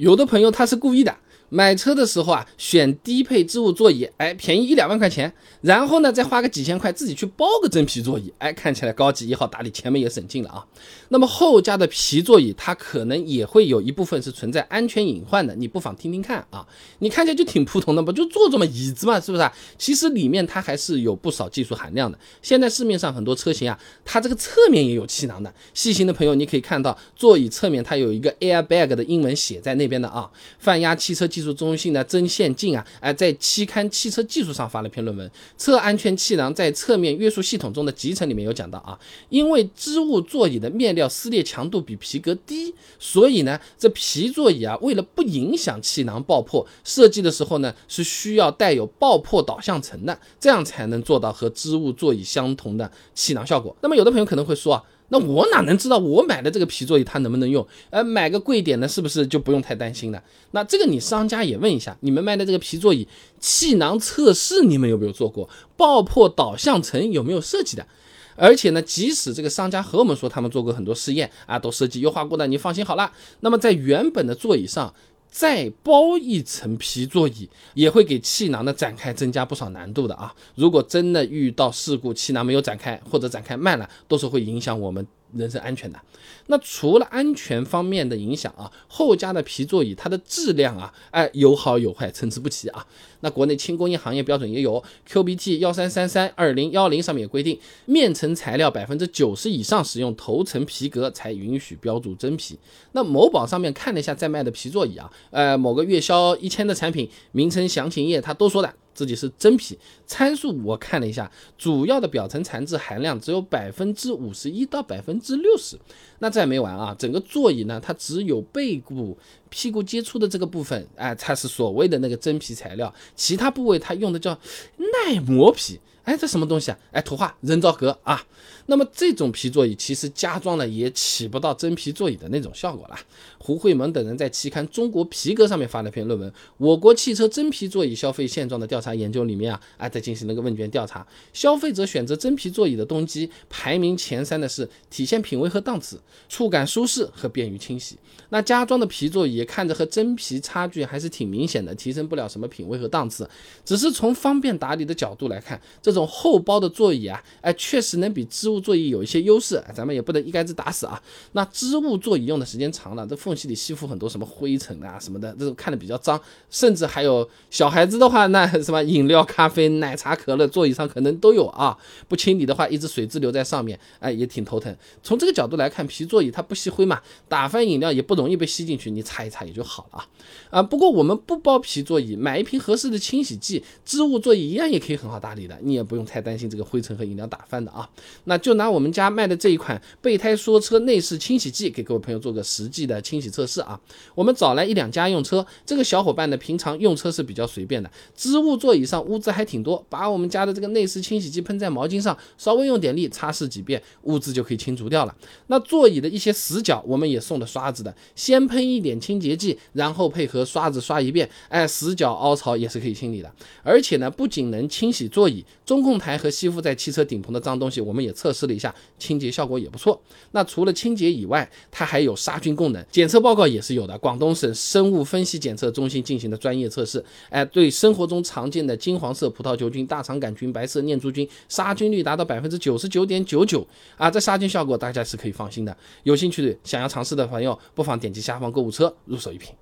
有的朋友他是故意的。买车的时候啊，选低配织物座椅，哎，便宜一两万块钱，然后呢，再花个几千块自己去包个真皮座椅，哎，看起来高级一号打理，前面也省劲了啊。那么后加的皮座椅，它可能也会有一部分是存在安全隐患的，你不妨听听看啊。你看起来就挺普通的不就坐着嘛，椅子嘛，是不是啊？其实里面它还是有不少技术含量的。现在市面上很多车型啊，它这个侧面也有气囊的。细心的朋友，你可以看到座椅侧面它有一个 airbag 的英文写在那边的啊。泛压汽车技技术中心的曾宪进啊，哎，在期刊《汽车技术》上发了篇论文，侧安全气囊在侧面约束系统中的集成里面有讲到啊，因为织物座椅的面料。撕裂强度比皮革低，所以呢，这皮座椅啊，为了不影响气囊爆破，设计的时候呢，是需要带有爆破导向层的，这样才能做到和织物座椅相同的气囊效果。那么有的朋友可能会说啊，那我哪能知道我买的这个皮座椅它能不能用？呃，买个贵点的，是不是就不用太担心了？那这个你商家也问一下，你们卖的这个皮座椅气囊测试你们有没有做过？爆破导向层有没有设计的？而且呢，即使这个商家和我们说他们做过很多试验啊，都设计优化过的，你放心好了。那么在原本的座椅上再包一层皮座椅，也会给气囊的展开增加不少难度的啊。如果真的遇到事故，气囊没有展开或者展开慢了，都是会影响我们。人身安全的，那除了安全方面的影响啊，后加的皮座椅它的质量啊，哎有好有坏，参差不齐啊。那国内轻工业行业标准也有 QBT 幺三三三二零幺零上面也规定，面层材料百分之九十以上使用头层皮革才允许标注真皮。那某宝上面看了一下在卖的皮座椅啊，呃某个月销一千的产品名称详情页它都说的。自己是真皮，参数我看了一下，主要的表层材质含量只有百分之五十一到百分之六十。那这还没完啊，整个座椅呢，它只有背部、屁股接触的这个部分，哎，才是所谓的那个真皮材料，其他部位它用的叫耐磨皮。哎，这什么东西啊？哎，图画人造革啊。那么这种皮座椅其实加装了也起不到真皮座椅的那种效果了。胡慧萌等人在期刊《中国皮革》上面发了篇论文，《我国汽车真皮座椅消费现状的调查研究》里面啊，啊，在进行了个问卷调查，消费者选择真皮座椅的动机排名前三的是体现品味和档次、触感舒适和便于清洗。那加装的皮座椅看着和真皮差距还是挺明显的，提升不了什么品味和档次，只是从方便打理的角度来看，这种厚包的座椅啊，哎，确实能比织物座椅有一些优势，咱们也不能一竿子打死啊。那织物座椅用的时间长了，这缝隙里吸附很多什么灰尘啊什么的，这种看着比较脏，甚至还有小孩子的话，那什么饮料、咖啡、奶茶、可乐，座椅上可能都有啊。不清理的话，一直水渍留在上面，哎，也挺头疼。从这个角度来看，皮座椅它不吸灰嘛，打翻饮料也不容易被吸进去，你擦一擦也就好了啊。啊，不过我们不包皮座椅，买一瓶合适的清洗剂，织物座椅一样也可以很好打理的，你也不用太担心这个灰尘和饮料打翻的啊。那就拿我们家卖的这一款备胎说车内饰清洗剂给各位朋友做个实际的清洗测试啊。我们找来一两家用车，这个小伙伴呢平常用车是比较随便的，织物座椅上污渍还挺多，把我们家的这个内饰清洗剂喷在毛巾上，稍微用点力擦拭几遍，污渍就可以清除掉了。那座椅的一些死角，我们也送了刷子的，先喷一点清洁剂，然后配合刷子刷一遍，哎，死角凹槽也是可以清理的。而且呢，不仅能清洗座椅、中控台和吸附在汽车顶棚的脏东西，我们也测试了一下，清洁效果也不错。那除了清洁以外，它还有杀菌功能，检测报告也是有的。广东省生物分析检测中心进行的专业测试，哎，对生活中常见的金黄色葡萄球菌、大肠杆菌、白色念珠菌杀菌率达到百分之九十九点九九啊，这杀菌效果大家是可以放心的。有兴趣的想要尝试的朋友，不妨点击下方购物车入手一瓶。